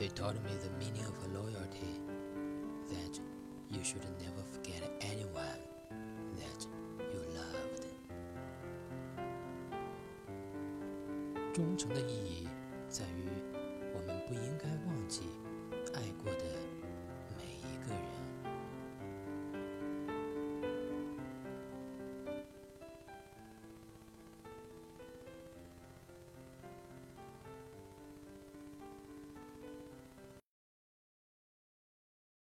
They taught me the meaning of loyalty, that you should never forget anyone that you loved. 忠诚的意义